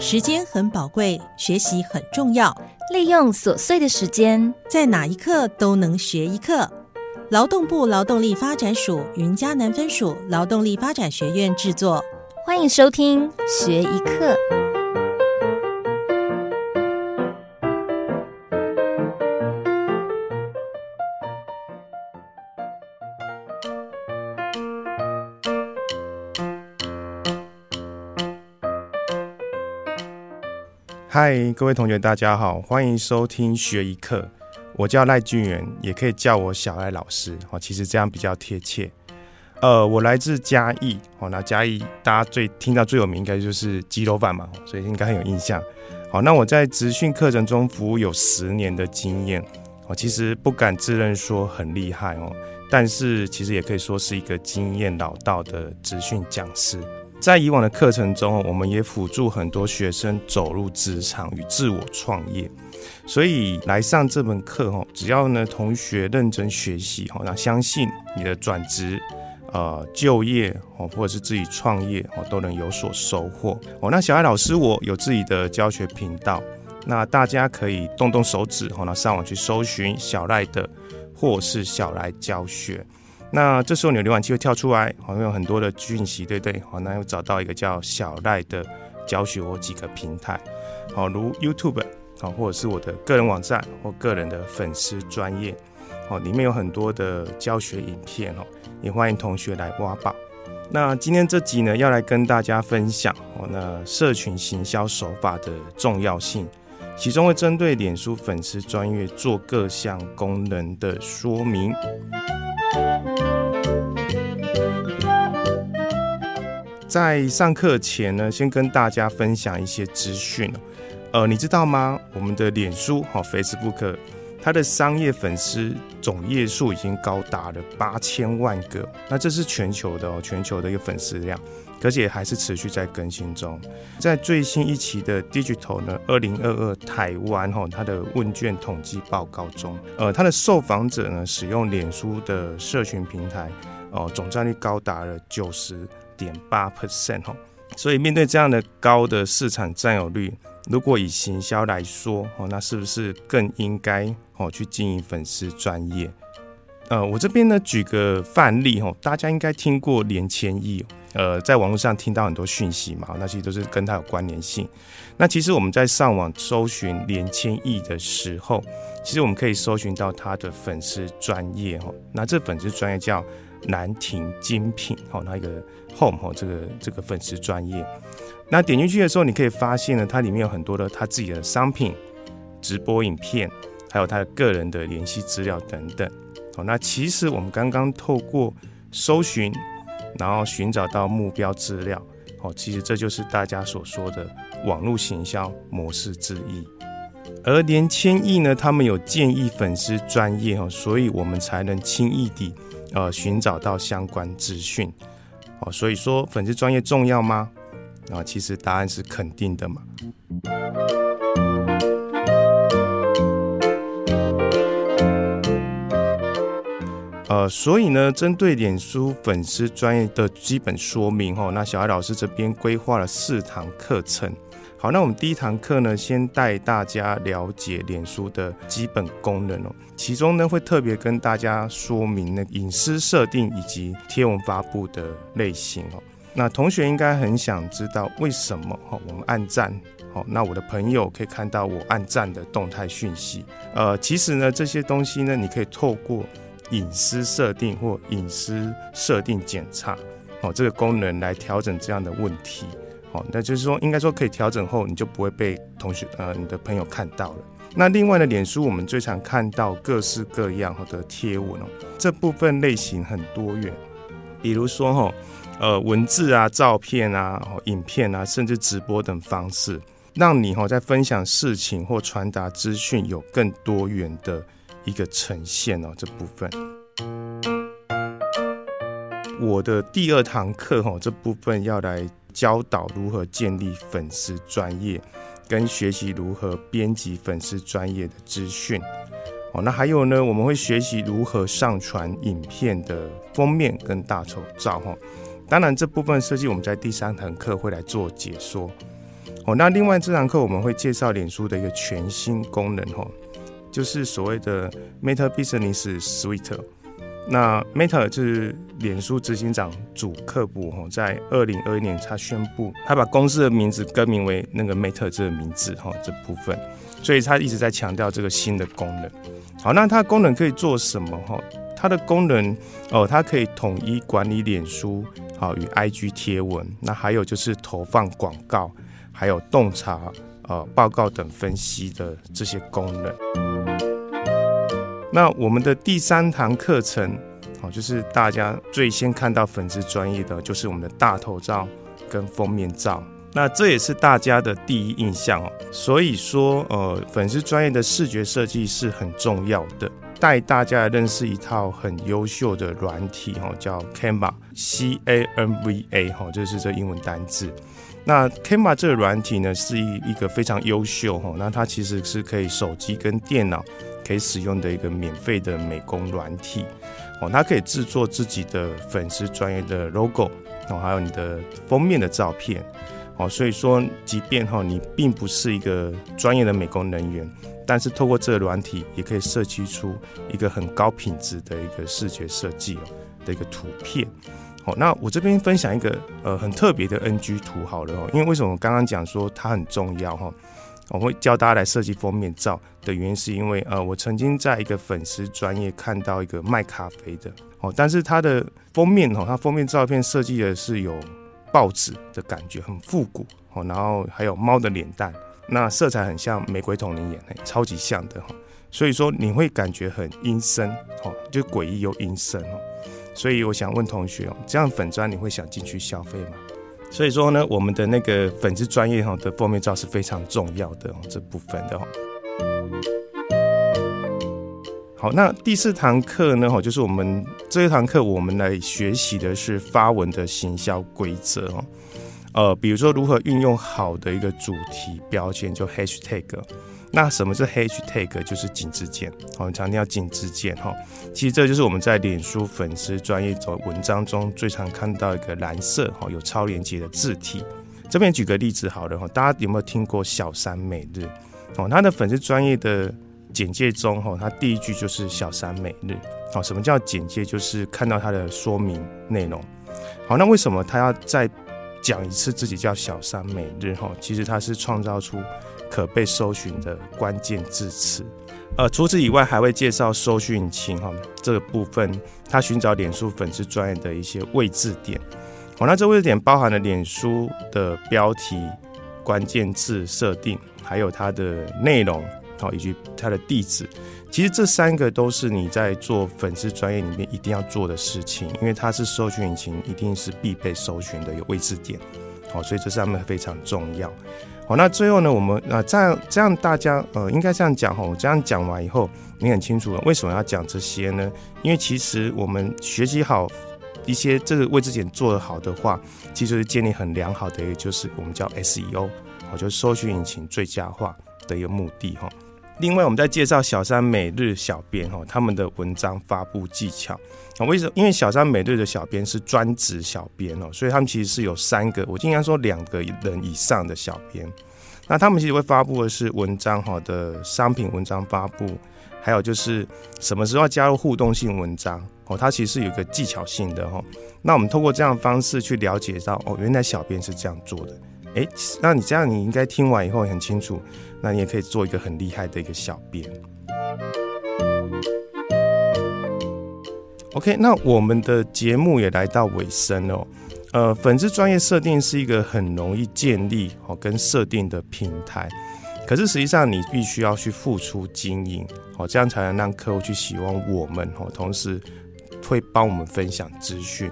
时间很宝贵，学习很重要。利用琐碎的时间，在哪一刻都能学一课。劳动部劳动力发展署云嘉南分署劳动力发展学院制作，欢迎收听学一课。嗨，各位同学，大家好，欢迎收听学一课。我叫赖俊元，也可以叫我小赖老师。哦，其实这样比较贴切。呃，我来自嘉义。哦，那嘉义大家最听到最有名应该就是鸡肉饭嘛，所以应该很有印象。好，那我在职训课程中服务有十年的经验。哦，其实不敢自认说很厉害哦，但是其实也可以说是一个经验老道的职训讲师。在以往的课程中，我们也辅助很多学生走入职场与自我创业。所以来上这门课哈，只要呢同学认真学习哈，那相信你的转职、呃就业哦，或者是自己创业哦，都能有所收获哦。那小艾老师我有自己的教学频道，那大家可以动动手指哈，那上网去搜寻小赖的或是小赖教学。那这时候你的浏览器会跳出来，好像有很多的讯息，对不对？好，那又找到一个叫小赖的教学或几个平台，好，如 YouTube，好，或者是我的个人网站或个人的粉丝专业，哦，里面有很多的教学影片哦，也欢迎同学来挖宝。那今天这集呢，要来跟大家分享哦，那社群行销手法的重要性，其中会针对脸书粉丝专业做各项功能的说明。在上课前呢，先跟大家分享一些资讯呃，你知道吗？我们的脸书哈 Facebook，它的商业粉丝总页数已经高达了八千万个。那这是全球的哦，全球的一个粉丝量，而且还是持续在更新中。在最新一期的 Digital 呢，二零二二台湾哈它的问卷统计报告中，呃，它的受访者呢使用脸书的社群平台哦，总占率高达了九十。点八 percent 哦，所以面对这样的高的市场占有率，如果以行销来说哦，那是不是更应该哦去经营粉丝专业？呃，我这边呢举个范例哦，大家应该听过连千亿，呃，在网络上听到很多讯息嘛，那其实都是跟它有关联性。那其实我们在上网搜寻连千亿的时候，其实我们可以搜寻到他的粉丝专业哦，那这粉丝专业叫。兰亭精品，好，那一个 home 哈，这个这个粉丝专业，那点进去的时候，你可以发现呢，它里面有很多的他自己的商品、直播影片，还有他的个人的联系资料等等。那其实我们刚刚透过搜寻，然后寻找到目标资料，哦，其实这就是大家所说的网络行销模式之一。而连千亿呢，他们有建议粉丝专业哈，所以我们才能轻易地。呃，寻找到相关资讯，哦，所以说粉丝专业重要吗？啊，其实答案是肯定的嘛。呃，所以呢，针对脸书粉丝专业的基本说明，哦，那小艾老师这边规划了四堂课程。好，那我们第一堂课呢，先带大家了解脸书的基本功能哦。其中呢，会特别跟大家说明那隐私设定以及贴文发布的类型哦。那同学应该很想知道为什么哈，我们按赞，好，那我的朋友可以看到我按赞的动态讯息。呃，其实呢，这些东西呢，你可以透过隐私设定或隐私设定检查，哦，这个功能来调整这样的问题。哦，那就是说，应该说可以调整后，你就不会被同学呃你的朋友看到了。那另外呢，脸书我们最常看到各式各样的贴文哦，这部分类型很多元，比如说哈，呃文字啊、照片啊、影片啊，甚至直播等方式，让你哈在分享事情或传达资讯有更多元的一个呈现哦。这部分，我的第二堂课哈，这部分要来。教导如何建立粉丝专业，跟学习如何编辑粉丝专业的资讯。哦，那还有呢，我们会学习如何上传影片的封面跟大丑照。哈，当然这部分设计我们在第三堂课会来做解说。哦，那另外这堂课我们会介绍脸书的一个全新功能哦，就是所谓的 Meta Business Suite。那 Meta 就是脸书执行长主克布哈，在二零二一年他宣布，他把公司的名字更名为那个 Meta 这个名字哈这部分，所以他一直在强调这个新的功能。好，那它功能可以做什么哈？它的功能哦，它可以统一管理脸书好与 IG 贴文，那还有就是投放广告，还有洞察呃报告等分析的这些功能。那我们的第三堂课程好，就是大家最先看到粉丝专业的，就是我们的大头照跟封面照。那这也是大家的第一印象哦。所以说呃，粉丝专业的视觉设计是很重要的。带大家认识一套很优秀的软体，哈，叫 Canva，C A N V A，哈，就是这英文单字。那 Canva 这个软体呢，是一一个非常优秀，哈，那它其实是可以手机跟电脑可以使用的一个免费的美工软体，哦，它可以制作自己的粉丝专业的 logo，哦，还有你的封面的照片，哦，所以说，即便哈你并不是一个专业的美工人员。但是透过这个软体，也可以设计出一个很高品质的一个视觉设计哦的一个图片。好，那我这边分享一个呃很特别的 NG 图好了哦，因为为什么我刚刚讲说它很重要哈？我会教大家来设计封面照的原因，是因为呃我曾经在一个粉丝专业看到一个卖咖啡的哦，但是它的封面哦，它封面照片设计的是有报纸的感觉，很复古哦，然后还有猫的脸蛋。那色彩很像玫瑰瞳铃眼，哎，超级像的哈，所以说你会感觉很阴森，哦，就诡异又阴森哦，所以我想问同学哦，这样粉砖你会想进去消费吗？所以说呢，我们的那个粉丝专业哈的封面照是非常重要的，这部分的哈。好，那第四堂课呢，哈，就是我们这一堂课我们来学习的是发文的行销规则哦。呃，比如说如何运用好的一个主题标签，就 hashtag。那什么是 hashtag？就是井字键，我们强调井字键哈。其实这就是我们在脸书粉丝专业走文章中最常看到一个蓝色哈，有超连接的字体。这边举个例子好了哈，大家有没有听过小三美日？哦，他的粉丝专业的简介中哈，他第一句就是小三美日。哦，什么叫简介？就是看到它的说明内容。好，那为什么他要在讲一次自己叫小三每日哈，其实它是创造出可被搜寻的关键字词。呃，除此以外，还会介绍搜寻引擎哈这个部分，它寻找脸书粉丝专业的一些位置点。好，那这位置点包含了脸书的标题、关键字设定，还有它的内容，好，以及它的地址。其实这三个都是你在做粉丝专业里面一定要做的事情，因为它是搜寻引擎一定是必备搜寻的一个位置点，好，所以这上面非常重要。好，那最后呢，我们啊这样这样大家呃应该这样讲哈，我这样讲完以后，你很清楚了为什么要讲这些呢？因为其实我们学习好一些这个位置点做得好的话，其实是建立很良好的一个就是我们叫 SEO，好，就是搜寻引擎最佳化的一个目的哈。另外，我们在介绍小三每日小编哈他们的文章发布技巧啊，为什么？因为小三每日的小编是专职小编哦，所以他们其实是有三个，我经常说两个人以上的小编。那他们其实会发布的是文章哈的商品文章发布，还有就是什么时候加入互动性文章哦，它其实是有一个技巧性的哈。那我们通过这样的方式去了解到哦，原来小编是这样做的。哎，那你这样你应该听完以后很清楚。那你也可以做一个很厉害的一个小编。OK，那我们的节目也来到尾声哦。呃，粉丝专业设定是一个很容易建立哦跟设定的平台，可是实际上你必须要去付出经营哦，这样才能让客户去喜欢我们哦，同时会帮我们分享资讯。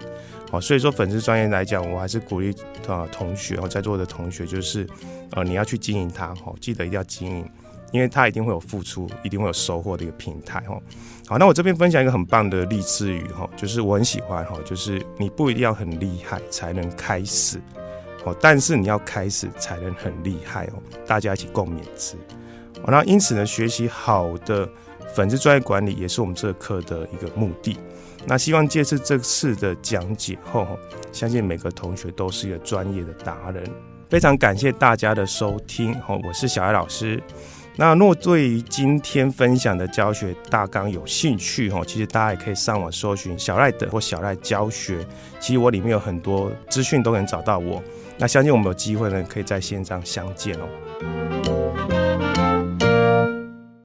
好，所以说粉丝专业来讲，我还是鼓励啊同学哦，在座的同学就是，呃，你要去经营它哦，记得一定要经营，因为它一定会有付出，一定会有收获的一个平台哦。好，那我这边分享一个很棒的励志语哈，就是我很喜欢哈，就是你不一定要很厉害才能开始哦，但是你要开始才能很厉害哦，大家一起共勉之。好，那因此呢，学习好的粉丝专业管理也是我们这课的一个目的。那希望借次这次的讲解后，相信每个同学都是一个专业的达人。非常感谢大家的收听，我是小艾老师。那若对于今天分享的教学大纲有兴趣，哦，其实大家也可以上网搜寻小赖的或小赖教学，其实我里面有很多资讯都能找到我。那相信我们有机会呢，可以在线上相见哦。